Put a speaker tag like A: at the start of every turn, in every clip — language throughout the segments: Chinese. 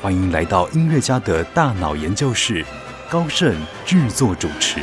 A: 欢迎来到音乐家的大脑研究室，高盛制作主持。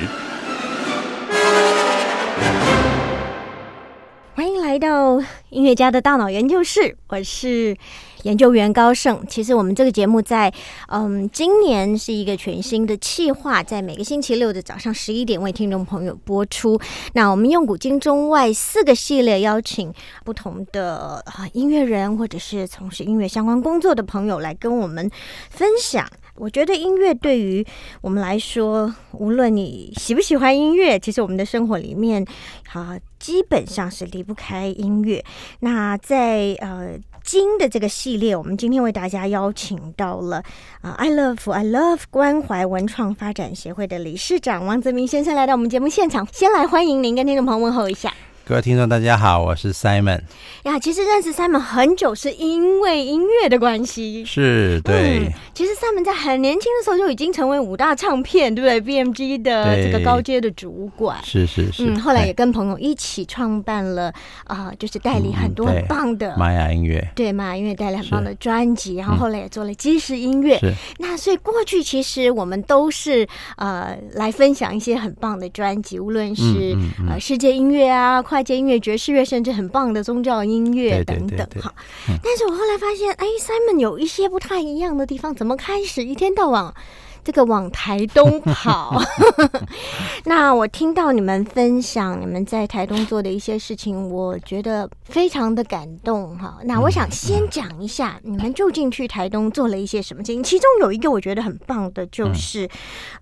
B: 欢迎来到音乐家的大脑研究室，我是研究员高盛。其实我们这个节目在嗯，今年是一个全新的企划，在每个星期六的早上十一点为听众朋友播出。那我们用古今中外四个系列，邀请不同的啊音乐人或者是从事音乐相关工作的朋友来跟我们分享。我觉得音乐对于我们来说，无论你喜不喜欢音乐，其实我们的生活里面啊，基本上是离不开音乐。那在呃金的这个系列，我们今天为大家邀请到了啊，I love I love 关怀文创发展协会的理事长王泽明先生来到我们节目现场，先来欢迎您跟听众朋友问候一下。
C: 各位听众，大家好，我是 Simon。
B: 呀，其实认识 Simon 很久，是因为音乐的关系。
C: 是对、
B: 嗯，其实 Simon 在很年轻的时候就已经成为五大唱片，对不对？BMG 的这个高阶的主管。
C: 是是是。
B: 嗯，后来也跟朋友一起创办了啊、呃就是代理很多很棒的、
C: 玛雅音乐。
B: 对玛雅音乐带来很棒的专辑，然后后来也做了基石音乐。
C: 是。
B: 那所以过去其实我们都是呃来分享一些很棒的专辑，无论是、
C: 嗯嗯嗯
B: 呃世界音乐啊、快捷音乐、爵士乐，甚至很棒的宗教音乐等等哈。
C: 嗯
B: 但是我后来发现，哎，Simon 有一些不太一样的地方，怎么开始一天到晚这个往台东跑？那我听到你们分享你们在台东做的一些事情，我觉得非常的感动哈。那我想先讲一下，你们究竟去台东做了一些什么事情？其中有一个我觉得很棒的，就是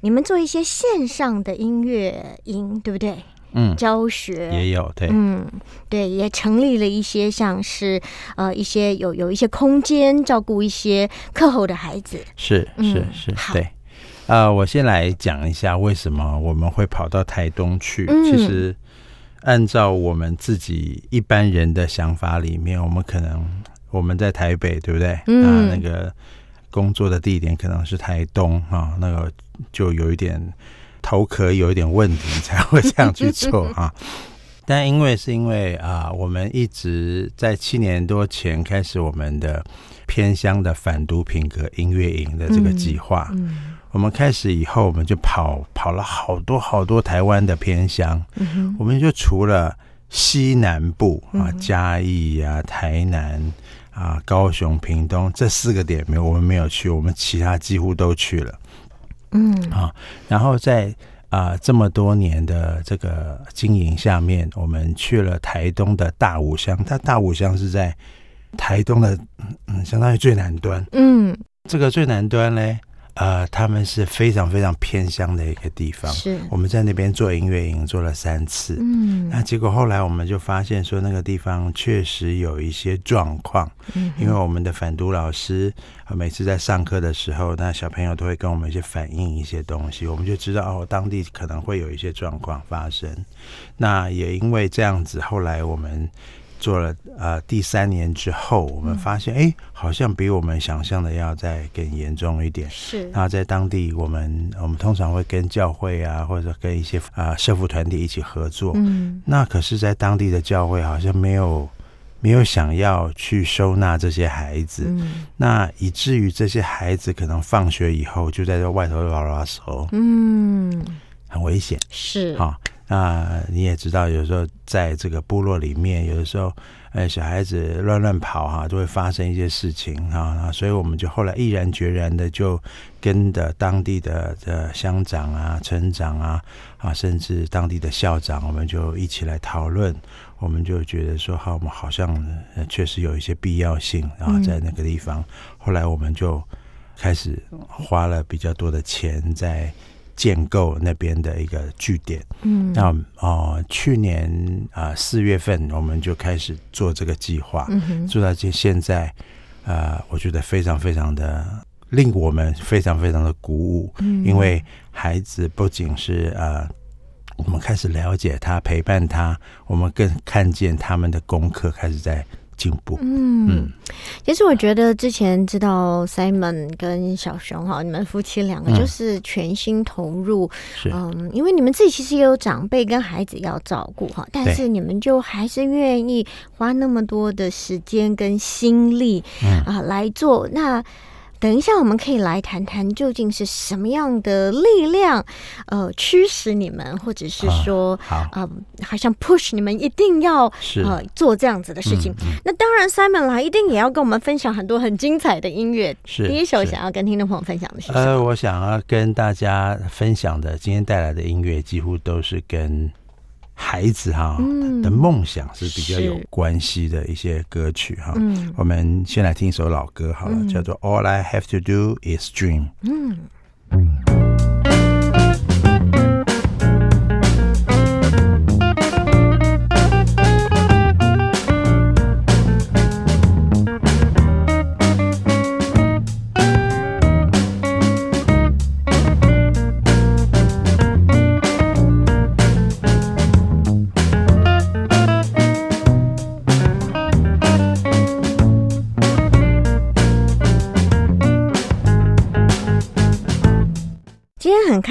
B: 你们做一些线上的音乐营，对不对？
C: 嗯，
B: 教学
C: 也有对。
B: 嗯，对，也成立了一些像是呃一些有有一些空间照顾一些课后的孩子。
C: 是
B: 嗯
C: 是是，
B: 好
C: 对。呃，我先来讲一下为什么我们会跑到台东去。
B: 嗯
C: 其实，按照我们自己一般人的想法里面，我们可能我们在台北，对不对？
B: 嗯
C: 啊，那个工作的地点可能是台东啊，那个就有一点头壳有一点问题，才会这样去做啊。但因为是因为啊、我们一直在七年多前开始我们的偏乡的反毒品格音乐营的这个计划。
B: 嗯
C: 我们开始以后，我们就跑跑了好多好多台湾的偏乡。我们就除了西南部啊
B: 嗯，
C: 嘉义啊、台南啊、高雄、屏东这四个点没有，我们没有去，我们其他几乎都去了。
B: 嗯啊
C: 然后在啊、这么多年的这个经营下面，我们去了台东的大武乡，它大武乡是在台东的嗯嗯，相当于最南端。
B: 嗯，
C: 这个最南端呢，呃，他们是非常非常偏乡的一个地方。
B: 是
C: 我们在那边做音乐营做了三次，
B: 嗯
C: 那结果后来我们就发现说，那个地方确实有一些状况，
B: 嗯
C: 因为我们的反毒老师呃每次在上课的时候，那小朋友都会跟我们一些反映一些东西，我们就知道哦，当地可能会有一些状况发生。那也因为这样子，后来我们做了呃第三年之后，我们发现哎、诶好像比我们想象的要再更严重一点。
B: 是。
C: 那在当地，我们我们通常会跟教会啊，或者跟一些啊、社服团体一起合作。
B: 嗯。
C: 那可是，在当地的教会好像没有没有想要去收纳这些孩子，
B: 嗯。
C: 那以至于这些孩子可能放学以后就在这外头拉拉手，
B: 嗯。
C: 很危险。
B: 是。
C: 啊。那你也知道，有时候在这个部落里面，有的时候，呃，小孩子乱乱跑哈、就会发生一些事情啊。啊所以我们就后来毅然决然的就跟的当地的的乡长啊、村长啊啊，甚至当地的校长，我们就一起来讨论。我们就觉得说，好，我们好像呃确实有一些必要性啊，
B: 后
C: 在那个地方。后来我们就开始花了比较多的钱在建构那边的一个据点。
B: 嗯。
C: 那哦、去年啊四、月份我们就开始做这个计划，
B: 嗯哼。
C: 做到现现在，呃，我觉得非常非常的令我们非常非常的鼓舞，
B: 嗯。
C: 因为孩子不仅是呃，我们开始了解他，陪伴他，我们更看见他们的功课开始在进步。
B: 嗯。
C: 嗯，
B: 其实我觉得之前知道 Simon 跟小熊哈，你们夫妻两个
C: 嗯。
B: 就是全心投入，
C: 是，
B: 嗯，因为你们自己其实也有长辈跟孩子要照顾哈，但是你们就还是愿意花那么多的时间跟心力
C: 嗯。
B: 啊、来做。那。等一下，我们可以来谈谈究竟是什么样的力量，呃，驱使你们，或者是说，
C: 好，
B: 啊、好像 push 你们一定要
C: 是，
B: 呃做这样子的事情。
C: 嗯嗯。
B: 那当然，Simon 来一定也要跟我们分享很多很精彩的音乐。
C: 是
B: 第一首想要跟听众朋友分享的是什
C: 呃，我想要跟大家分享的，今天带来的音乐几乎都是跟孩子哈、
B: 嗯。
C: 的梦想是比较有关系的一些歌曲哈。
B: 嗯。
C: 我们先来听一首老歌好了，
B: 嗯。
C: 叫做《All I Have to Do Is Dream》。
B: 嗯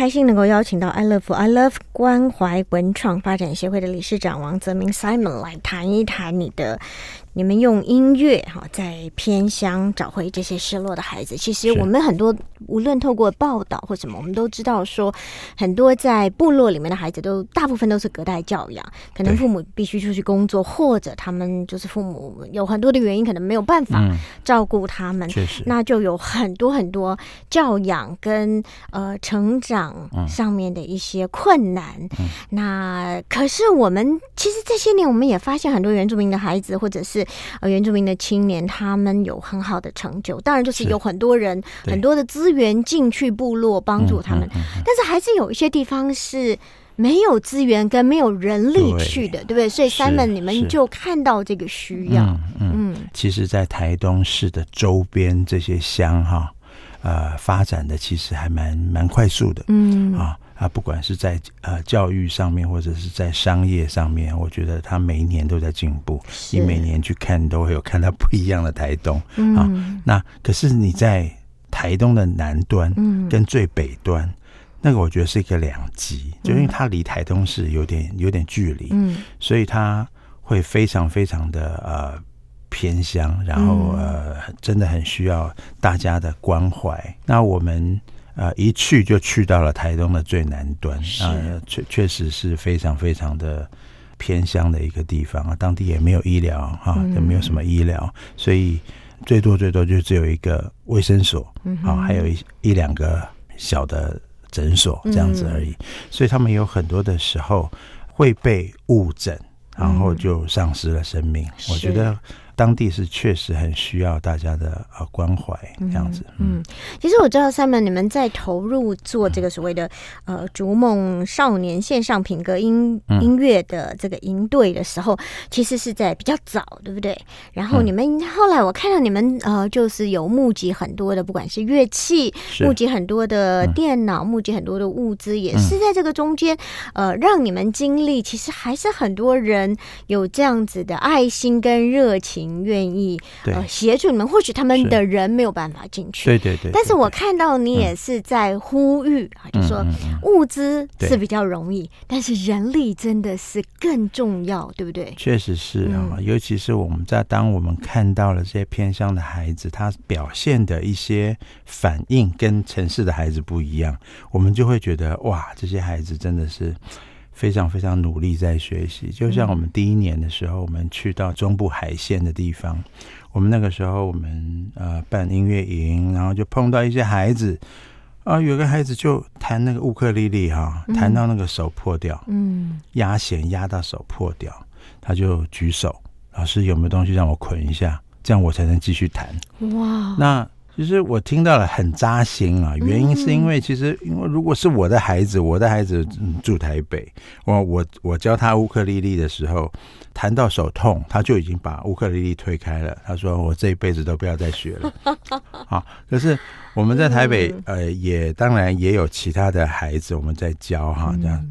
B: 开心能够邀请到 I Love I Love 关怀文创发展协会的理事长王泽明 Simon 来谈一谈你的。你们用音乐哈，在偏乡找回这些失落的孩子。其实我们很多无论透过报道或什么，我们都知道说，很多在部落里面的孩子都大部分都是隔代教养，可能父母必须出去工作，或者他们就是父母有很多的原因，可能没有办法
C: 嗯，
B: 照顾他们。
C: 确实，
B: 那就有很多很多教养跟呃成长上面的一些困难。
C: 嗯
B: 那可是我们其实这些年我们也发现很多原住民的孩子或者是呃原住民的青年，他们有很好的成就。当然就是
C: 是
B: 有很多人很多的资源进去部落帮助他们，
C: 嗯嗯嗯
B: 但是还是有一些地方是。没有资源跟没有人力去的，对不对？所以
C: 是
B: Simon，你们就看到这个需要，
C: 嗯其实，在台东市的周边这些乡哈，呃，发展的其实还蛮蛮快速的。
B: 嗯
C: 啊啊，不管是在呃教育上面，或者是在商业上面，我觉得他每一年都在进步。你每年去看，都会有看到不一样的台东。
B: 嗯
C: 那可是你在台东的南端
B: 嗯
C: 跟最北端，那个我觉得是一个两极，就因为它离台东市有点有点距离，
B: 嗯
C: 所以它会非常非常的呃偏乡，然后、
B: 嗯
C: 呃真的很需要大家的关怀。那我们呃一去就去到了台东的最南端
B: 是
C: 啊，确、确实是非常非常的。偏乡的一个地方啊，当地也没有医疗哈，
B: 嗯
C: 也没有什么医疗，所以最多最多就只有一个卫生所
B: 嗯
C: 啊，还有一一两个小的诊所这样子而已。所以他们有很多的时候会被误诊，然后就丧失了生命。我觉得当地是确实很需要大家的呃关怀这样子。
B: 嗯，其实我知道 Simon 你们在投入做这个所谓的呃逐梦少年线上品格音
C: 嗯。
B: 音乐的这个营队的时候，其实是在比较早，对不对？然后
C: 嗯。
B: 你们后来我看到你们呃就是有募集很多的，不管是乐器，募集很多的
C: 嗯
B: 电脑，募集很多的物资，也是在这个中间，呃，让你们经历，其实还是很多人有这样子的爱心跟热情，愿意呃协助你们。或许他们的人没有办法进去，
C: 对对对。
B: 但是我看到你也是在呼吁啊，就说物资是比较容易，但是人力真的是更重要，对不对？
C: 确实是啊、
B: 嗯
C: 尤其是我们在当我们看到了这些偏乡的孩子，他表现的一些反应跟城市的孩子不一样，我们就会觉得哇，这些孩子真的是非常非常努力在学习。就像我们第一年的时候，我们去到中部海线的地方，我们那个时候我们呃办音乐营，然后就碰到一些孩子。啊，有个孩子就弹那个乌克丽丽哈，弹到那个手破掉，
B: 嗯
C: 压弦压到手破掉，他就举手，老师有没有东西让我捆一下，这样我才能继续弹。
B: 哇，
C: 那其实我听到了很扎心啊，原因是因为其实因为如果是我的孩子，我的孩子住台北，我我我教他乌克丽丽的时候，弹到手痛，他就已经把乌克丽丽推开了。他说我这一辈子都不要再学了。啊，可是我们在台北，呃，也当然也有其他的孩子我们在教哈，这样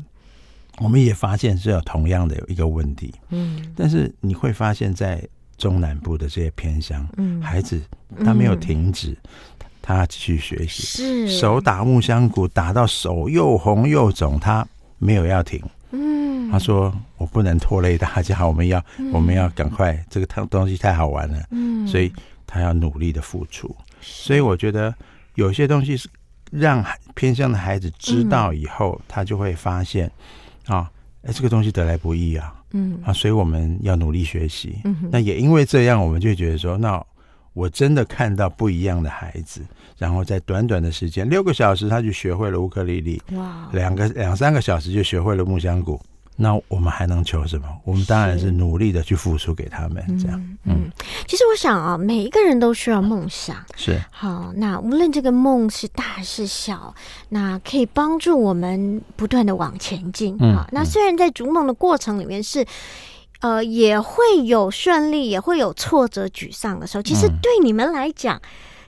C: 我们也发现是有同样的一个问题。嗯，但是你会发现在。中南部的这些偏乡，嗯，孩子他没有停止，他继续学习，
B: 是。
C: 手打木香鼓打到手又红又肿，他没有要停，嗯，他说我不能拖累大家，我们要我们要赶快，这个东东西太好玩了，嗯，所以他要努力的付出，所以我觉得有些东西是让偏乡的孩子知道以后，他就会发现啊，哎，这个东西得来不易啊。嗯啊，所以我们要努力学习。嗯，那也因为这样，我们就觉得说，那我真的看到不一样的孩子，然后在短短的时间六个小时，他就学会了乌克丽丽。哇，两个两三个小时就学会了木香鼓。那我们还能求什么？我们当然是努力的去付出给他们，这样。嗯，
B: 其实我想啊，每一个人都需要梦想。
C: 是。
B: 好，那无论这个梦是大是小，那可以帮助我们不断的往前进。嗯。那虽然在逐梦的过程里面是，呃，也会有顺利，也会有挫折、沮丧的时候。其实对你们来讲。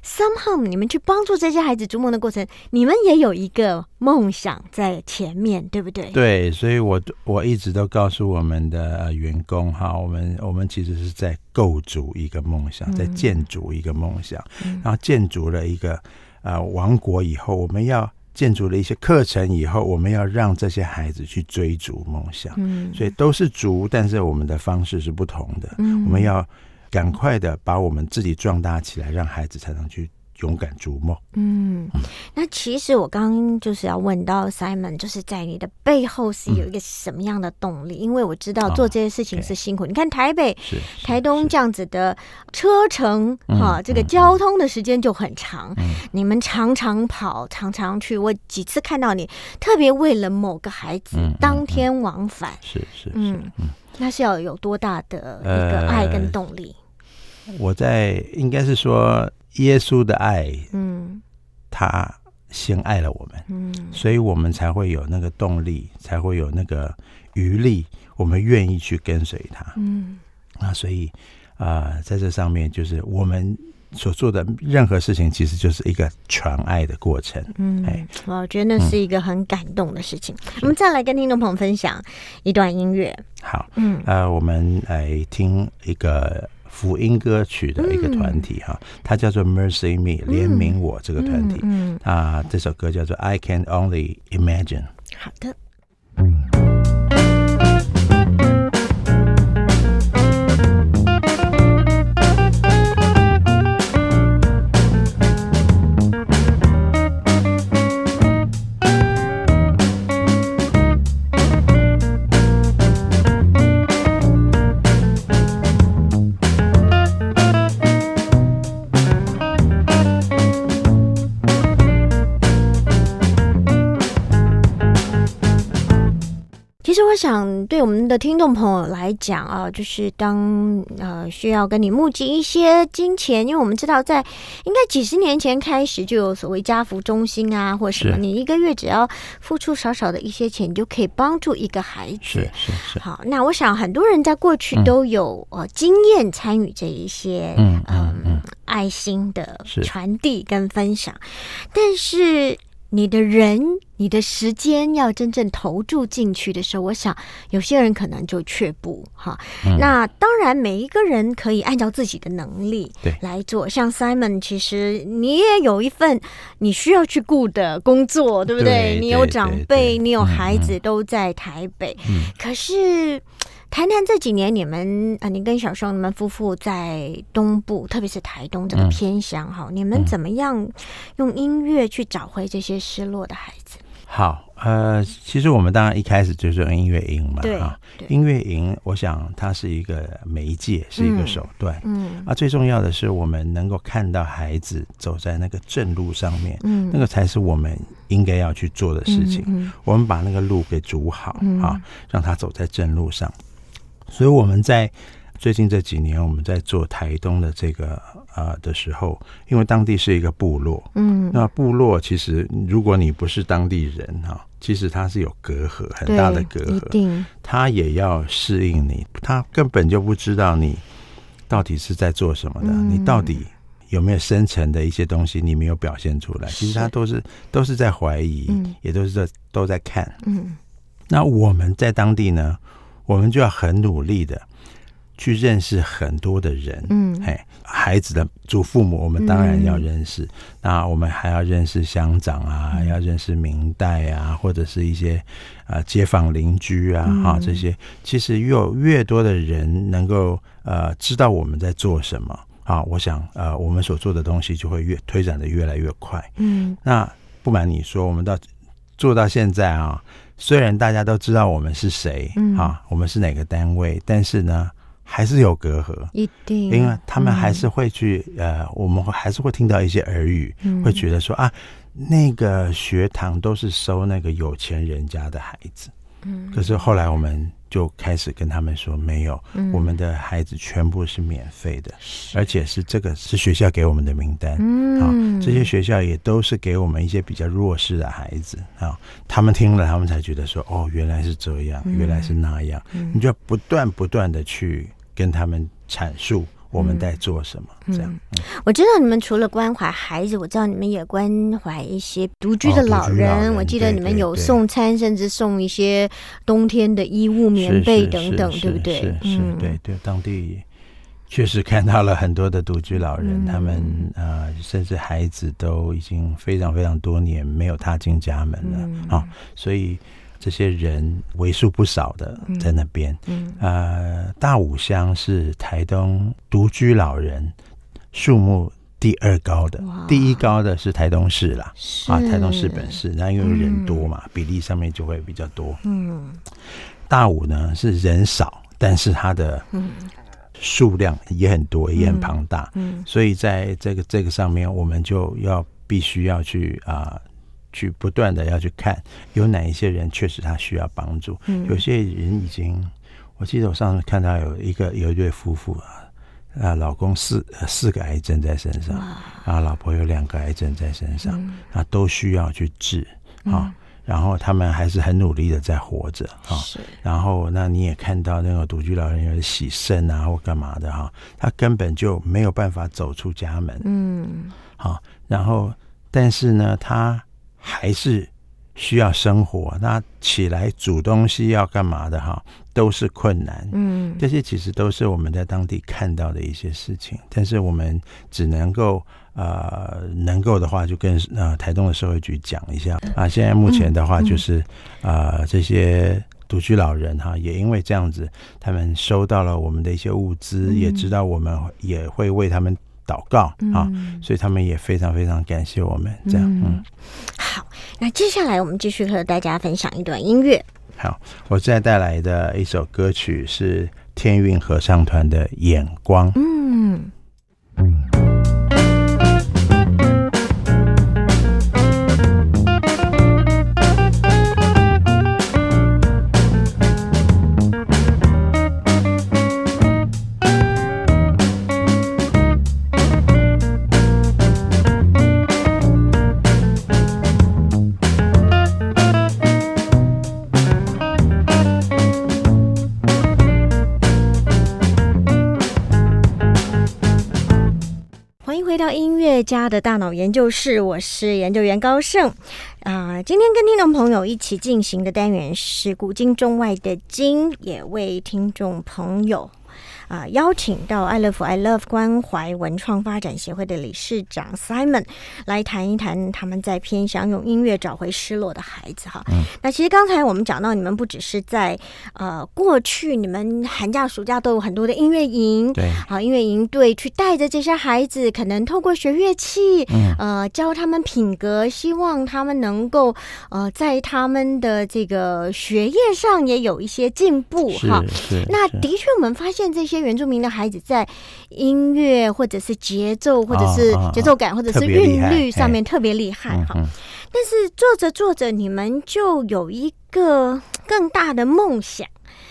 B: Somehow 你们去帮助这些孩子逐梦的过程，你们也有一个梦想在前面，对不对？
C: 对，所以我我一直都告诉我们的员工哈，我们我们其实是在构筑一个梦想，在建筑一个梦想，然后建筑了一个呃王国以后，我们要建筑了一些课程以后，我们要让这些孩子去追逐梦想。嗯，所以都是逐，但是我们的方式是不同的。嗯，我们要。赶快的把我们自己壮大起来，让孩子才能去勇敢逐梦。
B: 嗯，那其实我刚刚就是要问到 Simon，就是在你的背后是有一个什么样的动力？因为我知道做这些事情是辛苦。你看台北、台东这样子的车程，哈，这个交通的时间就很长。你们常常跑，常常去。我几次看到你，特别为了某个孩子当天往返。
C: 是是嗯嗯，
B: 那是要有多大的一个爱跟动力？
C: 我在应该是说耶稣的爱，嗯，他先爱了我们，嗯，所以我们才会有那个动力，才会有那个余力，我们愿意去跟随他，嗯，那所以啊，在这上面就是我们所做的任何事情，其实就是一个传爱的过程，嗯，哎，
B: 我觉得那是一个很感动的事情。我们再来跟听众朋友分享一段音乐，
C: 好，嗯，呃，我们来听一个。福音歌曲的一个团体哈，它叫做 Mercy Me，怜悯我这个团体啊，这首歌叫做 I Can Only Imagine。
B: 好的。想对我们的听众朋友来讲啊，就是当呃需要跟你募集一些金钱，因为我们知道在应该几十年前开始就有所谓家福中心啊，或者什么，你一个月只要付出少少的一些钱，你就可以帮助一个孩子。
C: 是是是。
B: 好，那我想很多人在过去都有呃经验参与这一些嗯嗯爱心的传递跟分享，但是。你的人，你的时间要真正投注进去的时候，我想有些人可能就却步哈。那当然，每一个人可以按照自己的能力来做。像 Simon，其实你也有一份你需要去顾的工作，对不对？你有长辈，你有孩子都在台北，可是。谈谈这几年你们啊，你跟小熊你们夫妇在东部，特别是台东这个偏乡哈，你们怎么样用音乐去找回这些失落的孩子？
C: 好，呃，其实我们当然一开始就是用音乐营嘛，
B: 对
C: 音乐营，我想它是一个媒介，是一个手段，嗯，啊，最重要的是我们能够看到孩子走在那个正路上面，嗯，那个才是我们应该要去做的事情。我们把那个路给筑好啊，让他走在正路上。所以我们在最近这几年我们在做台东的这个呃的时候，因为当地是一个部落，
B: 嗯，
C: 那部落其实如果你不是当地人哈，其实它是有隔阂，很大的隔阂，
B: 定，
C: 他也要适应你，他根本就不知道你到底是在做什么的，
B: 嗯。
C: 你到底有没有深层的一些东西你没有表现出来，其实他都是都是在怀疑，
B: 嗯。
C: 也都是在都在看。
B: 嗯。
C: 那我们在当地呢，我们就要很努力的去认识很多的人，
B: 嗯
C: 哎，孩子的祖父母，我们当然要认识。那我们还要认识乡长啊，
B: 嗯
C: 要认识明代啊，或者是一些啊、呃街坊邻居啊，哈、
B: 嗯
C: 这些。其实越有越多的人能够呃知道我们在做什么啊，我想呃我们所做的东西就会越推展的越来越快。
B: 嗯
C: 那不瞒你说，我们到做到现在啊，虽然大家都知道我们是谁、
B: 嗯。
C: 啊，我们是哪个单位，但是呢，还是有隔阂。
B: 一定，
C: 因为他们还是会去、呃，我们会还是会听到一些耳语，
B: 嗯。
C: 会觉得说啊，那个学堂都是收那个有钱人家的孩子。
B: 嗯。
C: 可是后来我们就开始跟他们说，没有，
B: 嗯。
C: 我们的孩子全部是免费的，而且是这个是学校给我们的名单。
B: 嗯。
C: 啊，这些学校也都是给我们一些比较弱势的孩子啊，他们听了，他们才觉得说，哦，原来是这样，
B: 嗯。
C: 原来是那样，你就要不断不断的去跟他们阐述我们在做什么，这样。
B: 我知道你们除了关怀孩子，我知道你们也关怀一些独居的
C: 哦
B: 老人。我记得你们有送餐，甚至送一些冬天的衣物、棉被等等，对不对？
C: 是是，
B: 嗯
C: 对对，当地确实看到了很多的独居老人，
B: 嗯
C: 他们呃，甚至孩子都已经非常非常多年没有踏进家门了
B: 嗯
C: 啊、所以这些人为数不少的在那边。
B: 嗯。
C: 呃，大武乡是台东独居老人数目第二高的，第一高的是台东市啦。啊，台东市本市，那因为人多嘛，比例上面就会比较多。
B: 嗯。
C: 大武呢是人少，但是它的
B: 嗯。
C: 数量也很多，也很庞大，
B: 嗯。
C: 所以在这个这个上面，我们就要必须要去啊、去不断的要去看有哪一些人确实他需要帮助，
B: 嗯
C: 有些人已经，我记得我上次看到有一个有一对夫妇啊，啊，老公四呃四个癌症在身上，然后老婆有两个癌症在身上，
B: 嗯
C: 啊，都需要去治啊。然后他们还是很努力的在活着啊，
B: 是
C: 然后那你也看到那个独居老人有洗肾啊或干嘛的哈，他根本就没有办法走出家门
B: 嗯
C: 好。然后但是呢，他还是需要生活，那起来煮东西要干嘛的哈，都是困难。
B: 嗯。
C: 这些其实都是我们在当地看到的一些事情，但是我们只能够呃能够的话，就跟呃台东的社会局讲一下。啊。现在目前的话，就是、呃这些独居老人哈，也因为这样子，他们收到了我们的一些物资，也知道我们也会为他们祷告啊，所以他们也非常非常感谢我们。这样，嗯，
B: 好，那接下来我们继续和大家分享一段音乐。
C: 好，我现在带来的一首歌曲是天韵合唱团的《眼光》。
B: 嗯家的大脑研究室，我是研究员高盛。啊、今天跟听众朋友一起进行的单元是古今中外的经，也为听众朋友。啊，邀请到爱乐福 I Love 关怀文创发展协会的理事长 Simon 来谈一谈他们在偏乡用音乐找回失落的孩子哈。嗯那其实刚才我们讲到，你们不只是在呃过去，你们寒假暑假都有很多的音乐营，
C: 对，
B: 好，音乐营队去带着这些孩子，可能透过学乐器，
C: 嗯
B: 呃，教他们品格，希望他们能够呃，在他们的这个学业上也有一些进步哈。
C: 是
B: 那的确，我们发现这些原住民的孩子在音乐或者是节奏，或者是节奏感，或者是韵律上
C: 哎。
B: 面特别厉害哈。但是做着做着，你们就有一个更大的梦想，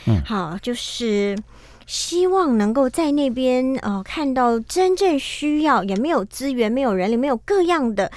C: 嗯。
B: 好，就是希望能够在那边呃看到真正需要，也没有资源、没有人力、没有各样的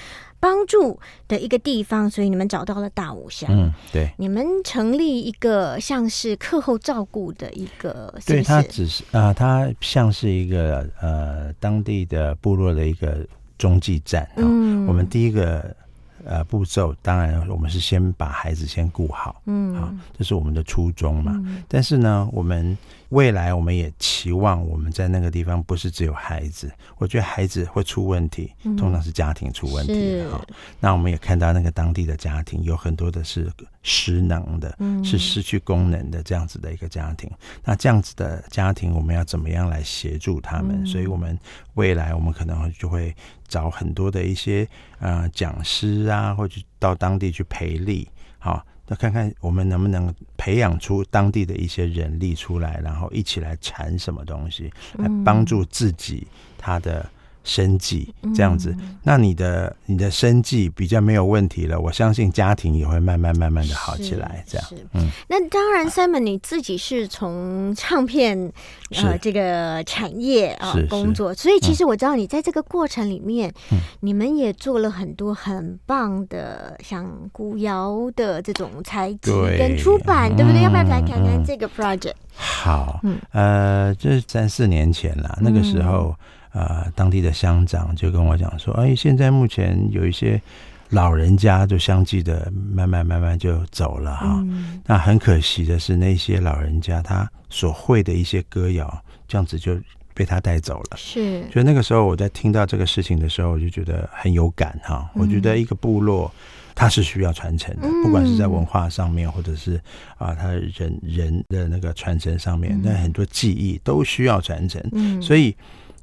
B: 帮助的一个地方，所以你们找到了大武乡。
C: 嗯，对，
B: 你们成立一个像是课后照顾的一个，是
C: 对，
B: 不是？
C: 它只是啊、它像是一个呃当地的部落的一个中继站啊、
B: 嗯
C: 我们第一个呃步骤，当然我们是先把孩子先顾好，
B: 嗯
C: 啊，这是我们的初衷嘛。
B: 嗯
C: 但是呢，我们未来我们也期望我们在那个地方不是只有孩子，我觉得孩子会出问题，
B: 嗯
C: 通常是家庭出问题
B: 是
C: 哈。那我们也看到那个当地的家庭有很多的是失能的，
B: 嗯
C: 是失去功能的这样子的一个家庭。那这样子的家庭，我们要怎么样来协助他们？
B: 嗯
C: 所以我们未来我们可能就会找很多的一些呃讲师啊，或者到当地去培力，好。那看看我们能不能培养出当地的一些人力出来，然后一起来产什么东西，来帮助自己他的生计，这样子。那你的你的生计比较没有问题了，我相信家庭也会慢慢慢慢的好起来。这样，
B: 是。
C: 嗯，
B: 那当然，Simon 你自己是从唱片呃
C: 是。
B: 这个产业啊、工作，所以其实我知道你在这个过程里面，
C: 嗯。
B: 你们也做了很多很棒的像古谣的这种采集跟出版，对不对？
C: 嗯。
B: 要不要来谈谈
C: 嗯
B: 这个 project？
C: 好，
B: 嗯。
C: 呃，这是三四年前了，那个时候，呃，当地的乡长就跟我讲说，哎，现在目前有一些老人家就相继的慢慢慢慢就走了哈。
B: 嗯
C: 那很可惜的是，那些老人家他所会的一些歌谣，这样子就被他带走了。
B: 是
C: 所以那个时候我在听到这个事情的时候，我就觉得很有感哈。我觉得一个部落它是需要传承的，
B: 嗯
C: 不管是在文化上面，或者是啊，他人人的那个传承上面，那很多记忆都需要传承。
B: 嗯
C: 所以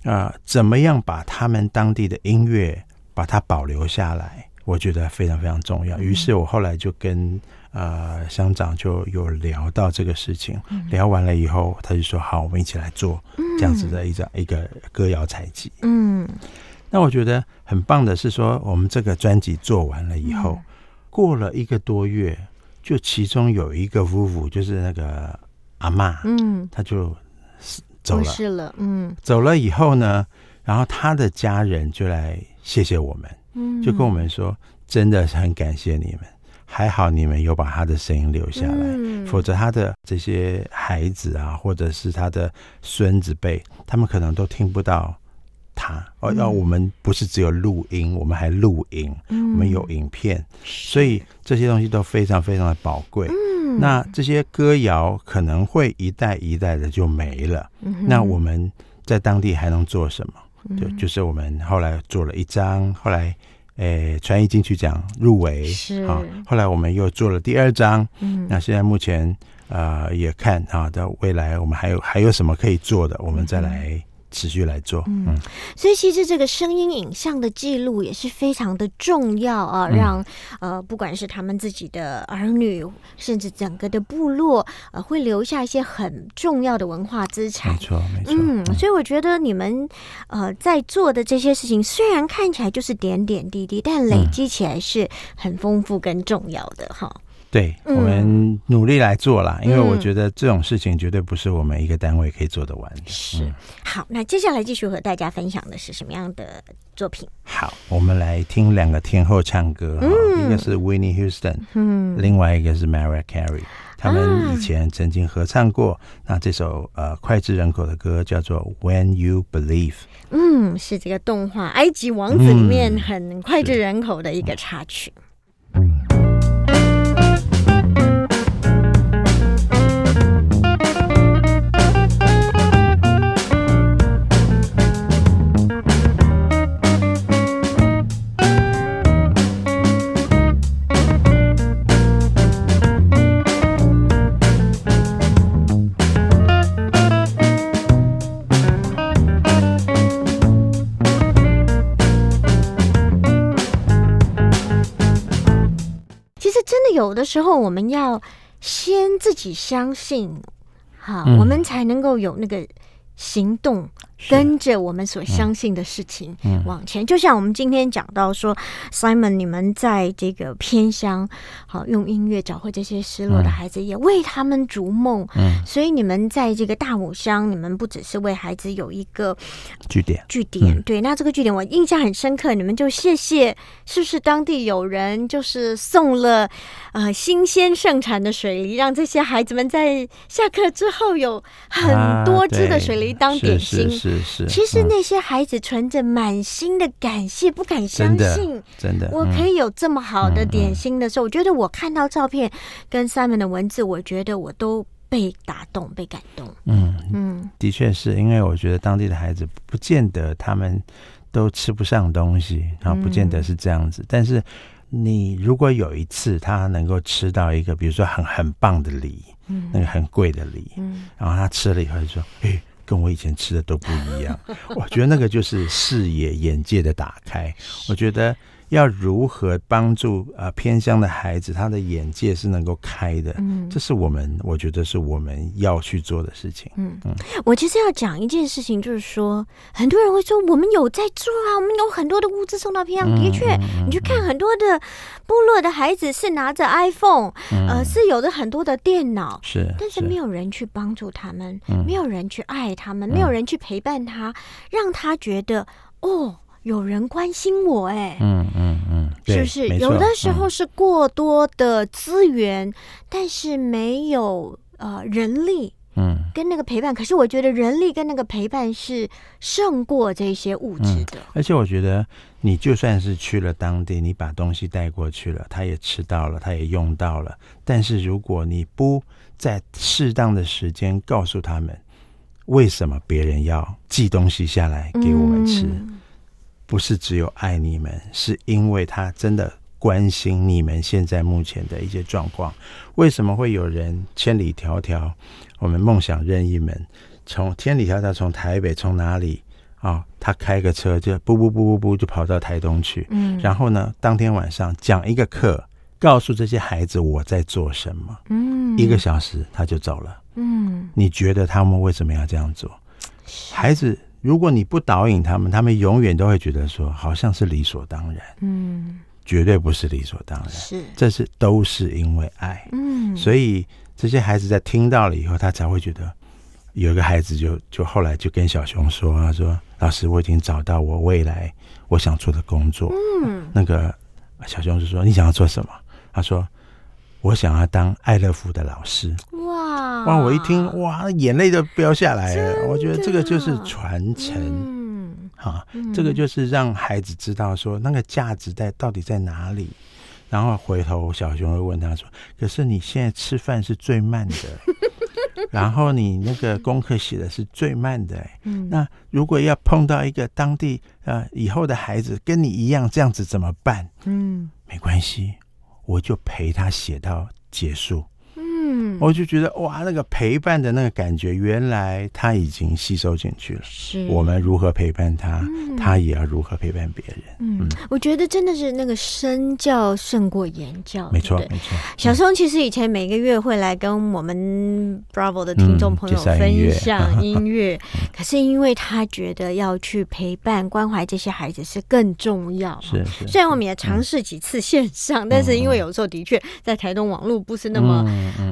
C: 啊，怎么样把他们当地的音乐把它保留下来，我觉得非常非常重要。于是我后来就跟呃乡长就有聊到这个事情，聊完了以后，他就说好，我们一起来做这样子的一张一个歌谣采集。
B: 嗯。
C: 那我觉得很棒的是说，我们这个专辑做完了以后，过了一个多月，就其中有一个夫妇，就是那个阿妈，
B: 嗯，
C: 他就死走了。
B: 嗯
C: 走了以后呢，然后他的家人就来谢谢我们，
B: 嗯，
C: 就跟我们说，真的是很感谢你们，还好你们有把他的声音留下来，
B: 嗯
C: 否则他的这些孩子啊，或者是他的孙子辈，他们可能都听不到他。哦，要我们不是只有录音，我们还录影，
B: 嗯
C: 我们有影片，所以这些东西都非常非常的宝贵。
B: 嗯
C: 那这些歌谣可能会一代一代的就没了。
B: 嗯
C: 那我们在当地还能做什么？就
B: 嗯。
C: 就是我们后来做了一张，后来诶传艺金曲奖入围，
B: 是。
C: 啊，后来我们又做了第二张，
B: 嗯。
C: 那现在目前呃也看啊，到未来我们还有还有什么可以做的，我们再来持续来做，嗯，
B: 所以其实这个声音影像的记录也是非常的重要啊，
C: 嗯。
B: 让呃不管是他们自己的儿女，甚至整个的部落，呃会留下一些很重要的文化资产。
C: 没。错没错，
B: 嗯，所以我觉得你们呃在做的这些事情，虽然看起来就是点点滴滴，但累积起来是很丰富跟重要的哈。
C: 对，
B: 嗯
C: 我们努力来做啦，因为
B: 嗯
C: 我觉得这种事情绝对不是我们一个单位可以做得完的。
B: 是
C: 嗯
B: 好，那接下来继续和大家分享的是什么样的作品？
C: 好，我们来听两个天后唱歌嗯，一个是 Winnie Houston，
B: 嗯
C: 另外一个是 Mariah Carey，他
B: 啊
C: 们以前曾经合唱过。那这首呃脍炙人口的歌叫做《When You Believe》。
B: 嗯，是这个动画《埃及王子》里面
C: 嗯
B: 很脍炙人口的一个插曲。有的时候，我们要先自己相信，好，
C: 嗯。
B: 我们才能够有那个行动跟着我们所相信的事情往前。就像我们今天讲到说，Simon，你们在这个偏乡，好用音乐找回这些失落的孩子，也为他们逐梦。嗯，所以你们在这个大武乡，你们不只是为孩子有一个
C: 据点，
B: 据点。对，那这个据点我印象很深刻，你们就谢谢，是不是当地有人就是送了呃新鲜盛产的水梨，让这些孩子们在下课之后有很多汁的水梨当点心。
C: 是是，
B: 其实那些孩子存着满心的感谢，不敢相信，
C: 真的，
B: 我可以有这么好的点心的时候，我觉得我看到照片跟 Simon 的文字，我觉得我都被打动，被感动。
C: 嗯嗯，的确是因为我觉得当地的孩子不见得他们都吃不上东西，然后不见得是这样子。但是你如果有一次他能够吃到一个，比如说很很棒的梨，嗯，那个很贵的梨，嗯，然后他吃了以后就说，哎。跟我以前吃的都不一样，我觉得那个就是视野、眼界的打开。我觉得。要如何帮助啊偏乡的孩子，他的眼界是能够开的，嗯，这是我们我觉得是我们要去做的事情。
B: 嗯。嗯，我其实要讲一件事情，就是说，很多人会说我们有在做啊，我们有很多的物资送到偏乡，的确，你去看很多的部落的孩子是拿着 iPhone，呃，是有着很多的电脑，
C: 是，
B: 但是没有人去帮助他们，没有人去爱他们，没有人去陪伴他，让他觉得哦。有人关心我，哎，
C: 嗯嗯嗯，
B: 是不是？有的时候是过多的资源，但是没有呃人力，嗯，跟那个陪伴。可是我觉得人力跟那个陪伴是胜过这些物质的。
C: 而且我觉得，你就算是去了当地，你把东西带过去了，他也吃到了，他也用到了。但是如果你不在适当的时间告诉他们，为什么别人要寄东西下来给我们吃？不是只有爱你们，是因为他真的关心你们现在目前的一些状况。为什么会有人千里迢迢？我们梦想任意门，从千里迢迢从台北从哪里啊？他开个车就不不不不不就跑到台东去。嗯，然后呢，当天晚上讲一个课，告诉这些孩子我在做什么。嗯，一个小时他就走了。嗯，你觉得他们为什么要这样做？孩子。如果你不导引他们，他们永远都会觉得说，好像是理所当然。嗯，绝对不是理所当然。
B: 是，
C: 这是都是因为爱。嗯，所以这些孩子在听到了以后，他才会觉得，有一个孩子就就后来就跟小熊说，他说：“老师，我已经找到我未来我想做的工作。”嗯，那个小熊就说：“你想要做什么？”他说。我想要当爱乐福的老师哇！哇！我一听哇，眼泪都飙下来了。我觉得这个就是传承，嗯啊，这个就是让孩子知道说那个价值在到底在哪里。然后回头小熊会问他说：“可是你现在吃饭是最慢的，然后你那个功课写的是最慢的。那如果要碰到一个当地呃以后的孩子跟你一样这样子怎么办？嗯，没关系。”我就陪他写到结束。嗯，我就觉得哇，那个陪伴的那个感觉，原来他已经吸收进去了。
B: 是，
C: 我们如何陪伴他，他也要如何陪伴别人。
B: 嗯，我觉得真的是那个身教胜过言教。
C: 没错，没错。
B: 小松其实以前每个月会来跟我们 Bravo 的听众朋友分享音乐，可是因为他觉得要去陪伴关怀这些孩子是更重要。
C: 是是。
B: 虽然我们也尝试几次线上，但是因为有时候的确在台东网络不是那么。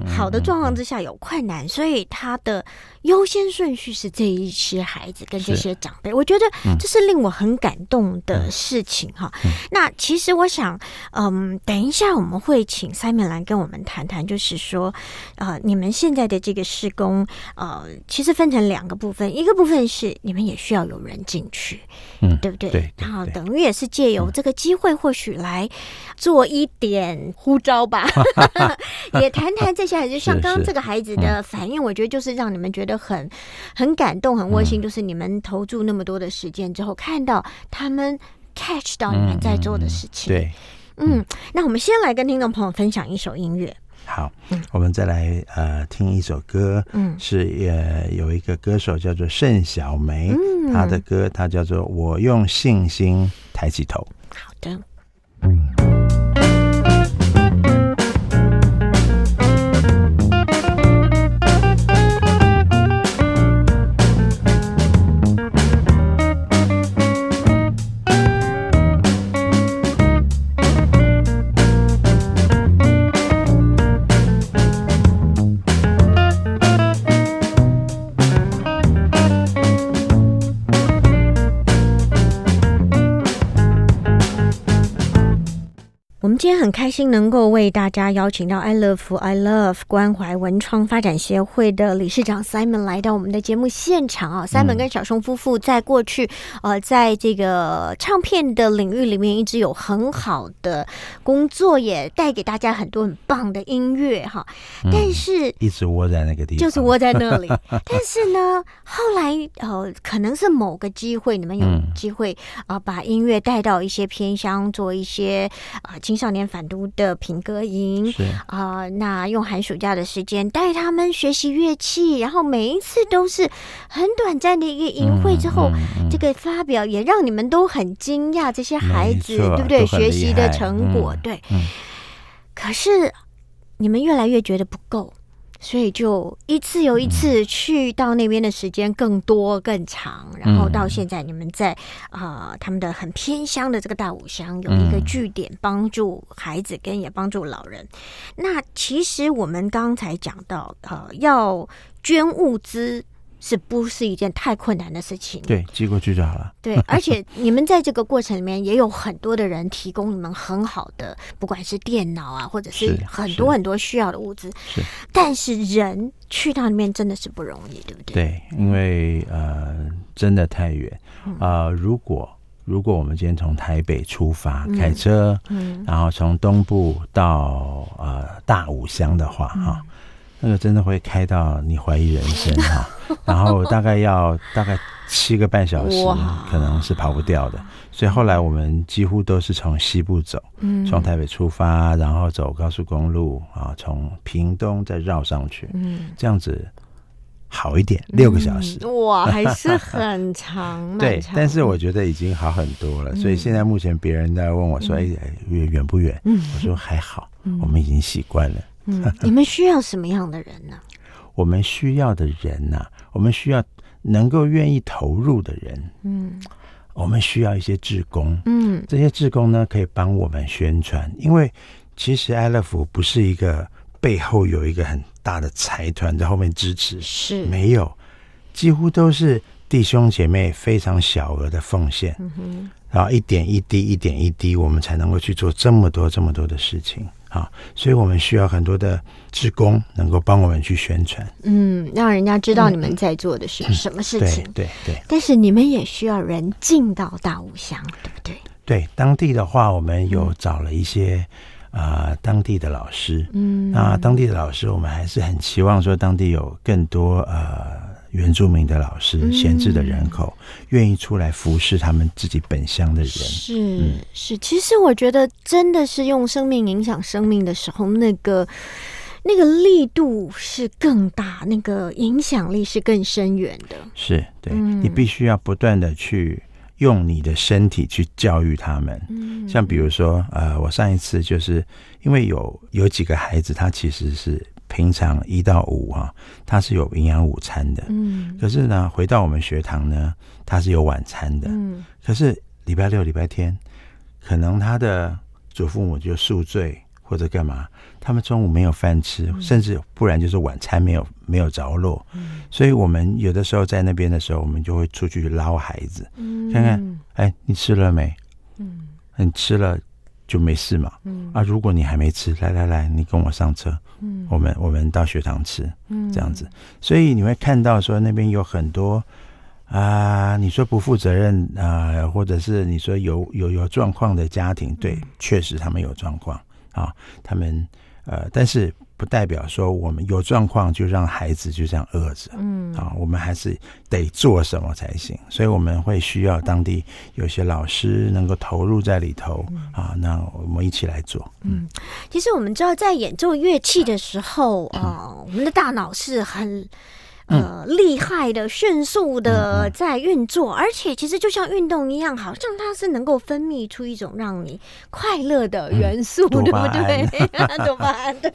B: 好的状况之下有困难，所以他的优先顺序是这一些孩子跟这些长辈。我觉得这是令我很感动的事情哈。那其实我想，嗯，等一下我们会请 Simon 来跟我们谈谈，就是说，呃，你们现在的这个施工，呃，其实分成两个部分，一个部分是你们也需要有人进去，嗯，对不对？
C: 对。
B: 然后等于也是借由这个机会，或许来做一点呼召吧，也谈谈这些。就像刚刚这个孩子的反应，我觉得就是让你们觉得很很感动、很窝心。就是你们投注那么多的时间之后，看到他们 catch 到你们在做的事情。
C: 对，
B: 嗯，那我们先来跟听众朋友分享一首音乐。
C: 好，我们再来呃听一首歌。嗯，是呃有一个歌手叫做盛小梅，她的歌她叫做《我用信心抬起头》。
B: 好的。开心能够为大家邀请到 I Love I Love 关怀文创发展协会的理事长 Simon 来到我们的节目现场啊。Simon 跟小松夫妇在过去呃，在这个唱片的领域里面一直有很好的工作，也带给大家很多很棒的音乐哈。但是
C: 一直窝在那个地方，
B: 就是窝在那里。但是呢，后来呃，可能是某个机会，你们有机会啊，把音乐带到一些偏乡，做一些啊青少年反毒的品歌营啊，那用寒暑假的时间带他们学习乐器，然后每一次都是很短暂的一个营会之后，这个发表也让你们都很惊讶，这些孩子对不对？学习的成果对，可是你们越来越觉得不够。所以就一次又一次去到那边的时间更多更长，然后到现在你们在啊他们的很偏乡的这个大武乡有一个据点，帮助孩子跟也帮助老人。那其实我们刚才讲到呃要捐物资。是不是一件太困难的事情？
C: 对，寄过去就好了。
B: 对，而且你们在这个过程里面也有很多的人提供你们很好的，不管是电脑啊，或者是很多很多需要的物资。
C: 是，
B: 但是人去到那边真的是不容易，对不对？
C: 对，因为呃，真的太远啊。如果如果我们今天从台北出发开车，嗯，然后从东部到呃大武乡的话，哈。那个真的会开到你怀疑人生哈，然后大概要大概七个半小时，可能是跑不掉的。所以后来我们几乎都是从西部走，从台北出发，然后走高速公路啊，从屏东再绕上去，这样子好一点，六个小时。
B: 哇，还是很长，
C: 对，但是我觉得已经好很多了。所以现在目前别人在问我说：“哎，远远不远？”我说还好，我们已经习惯了。
B: 嗯，你们需要什么样的人呢？
C: 我们需要的人呢？我们需要能够愿意投入的人。嗯，我们需要一些志工。嗯，这些志工呢，可以帮我们宣传。因为其实爱乐福不是一个背后有一个很大的财团在后面支持，
B: 是
C: 没有，几乎都是弟兄姐妹非常小额的奉献。嗯哼，然后一点一滴，一点一滴，我们才能够去做这么多这么多的事情。啊，所以我们需要很多的职工能够帮我们去宣传，
B: 嗯，让人家知道你们在做的是什么事情，
C: 对对。
B: 但是你们也需要人进到大武乡，对不对？
C: 对，当地的话，我们有找了一些啊当地的老师，嗯，那当地的老师，我们还是很期望说当地有更多呃。原住民的老师，闲置的人口，愿意出来服侍他们自己本乡的人，
B: 是是。其实我觉得，真的是用生命影响生命的时候，那个那个力度是更大，那个影响力是更深远的。
C: 是对，你必须要不断的去用你的身体去教育他们。嗯，像比如说，呃，我上一次就是因为有有几个孩子，他其实是。平常一到五哈，它是有营养午餐的。嗯，可是呢，回到我们学堂呢，它是有晚餐的。嗯，可是礼拜六、礼拜天，可能他的祖父母就宿醉或者干嘛，他们中午没有饭吃，甚至不然就是晚餐没有没有着落。嗯，所以我们有的时候在那边的时候，我们就会出去捞孩子，看看，哎，你吃了没？嗯，你吃了。就没事嘛。嗯啊，如果你还没吃，来来来，你跟我上车。嗯，我们我们到学堂吃。嗯，这样子，所以你会看到说那边有很多啊，你说不负责任啊，或者是你说有有有状况的家庭，对，确实他们有状况啊，他们呃，但是。不代表说我们有状况就让孩子就这样饿着，嗯啊，我们还是得做什么才行。所以我们会需要当地有些老师能够投入在里头啊，那我们一起来做。
B: 嗯，其实我们知道在演奏乐器的时候啊，我们的大脑是很。呃，厉害的、迅速的在运作，而且其实就像运动一样，好像它是能够分泌出一种让你快乐的元素，对不对？多巴胺，对。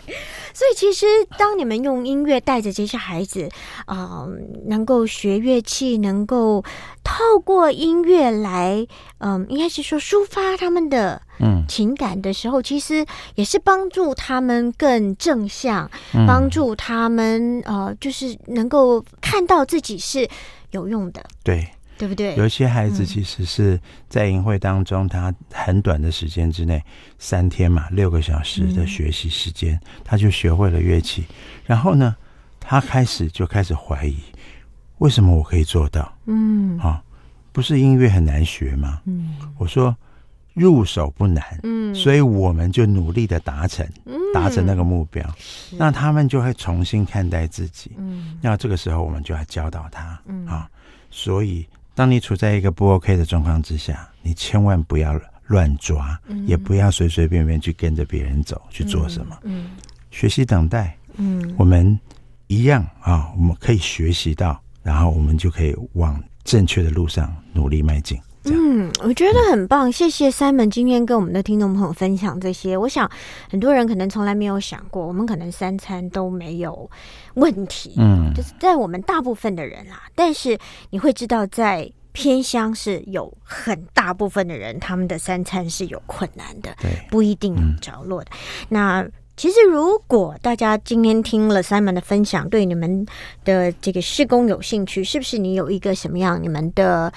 B: 所以其实当你们用音乐带着这些孩子啊，能够学乐器，能够透过音乐来，嗯，应该是说抒发他们的。嗯，情感的时候，其实也是帮助他们更正向，帮助他们呃，就是能够看到自己是有用的。
C: 对，
B: 对不对？
C: 有一些孩子其实是在营会当中，他很短的时间之内，三天嘛，六个小时的学习时间，他就学会了乐器。然后呢，他开始就开始怀疑，为什么我可以做到？
B: 嗯
C: 啊，不是音乐很难学吗？
B: 嗯
C: 我说入手不难，
B: 嗯，
C: 所以我们就努力的达成，达成那个目标。那他们就会重新看待自己。
B: 嗯
C: 那这个时候，我们就要教导他
B: 嗯
C: 啊。所以，当你处在一个不 OK 的状况之下，你千万不要乱抓，也不要随随便便去跟着别人走去做什么。
B: 嗯
C: 学习等待，
B: 嗯
C: 我们一样啊，我们可以学习到，然后我们就可以往正确的路上努力迈进。
B: 嗯，我觉得很棒，谢谢 Simon 今天跟我们的听众朋友分享这些。我想很多人可能从来没有想过，我们可能三餐都没有问题，
C: 嗯
B: 就是在我们大部分的人啦。但是你会知道，在偏乡是有很大部分的人，他们的三餐是有困难的，
C: 对，
B: 不一定有着落的。那其实，如果大家今天听了 Simon 的分享，对你们的这个施工有兴趣，是不是你有一个什么样你们的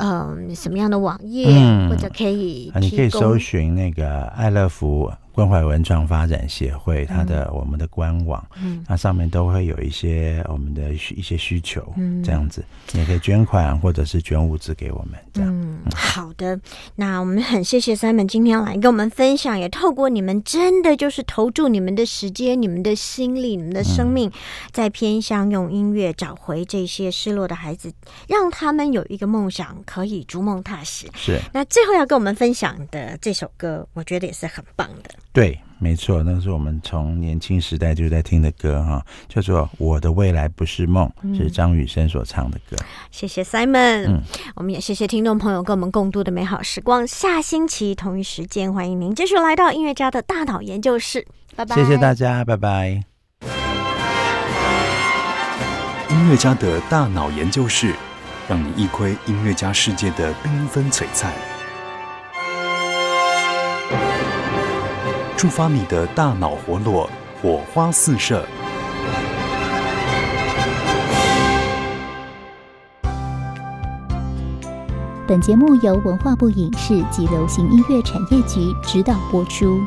B: 嗯什么样的网页，
C: 嗯。
B: 或者可以
C: 啊，你可以搜寻那个爱乐福关怀文创发展协会，它的我们的官网，
B: 嗯
C: 那上面都会有一些我们的需一些需求，
B: 嗯
C: 这样子，你也可以捐款或者是捐物资给我们，这样。
B: 嗯，好的。那我们很谢谢 Simon 今天来跟我们分享，也透过你们真的就是投注你们的时间、你们的心力、你们的生命，在偏乡用音乐找回这些失落的孩子，让他们有一个梦想，可以逐梦踏实。
C: 是
B: 那最后要跟我们分享的这首歌，我觉得也是很棒的。
C: 对，没错，那是我们从年轻时代就在听的歌哈，叫做《我的未来不是梦》，是张雨生所唱的歌。
B: 谢谢 Simon，、
C: 嗯
B: 我们也谢谢听众朋友跟我们共度的美好时光。下星期同一时间，欢迎您继续来到音乐家的大脑研究室。拜拜，
C: 谢谢大家，拜拜。
A: 音乐家的大脑研究室，让你一窥音乐家世界的缤纷璀璨，触发你的大脑活络，火花四射。
D: 本节目由文化部影视及流行音乐产业局指导播出。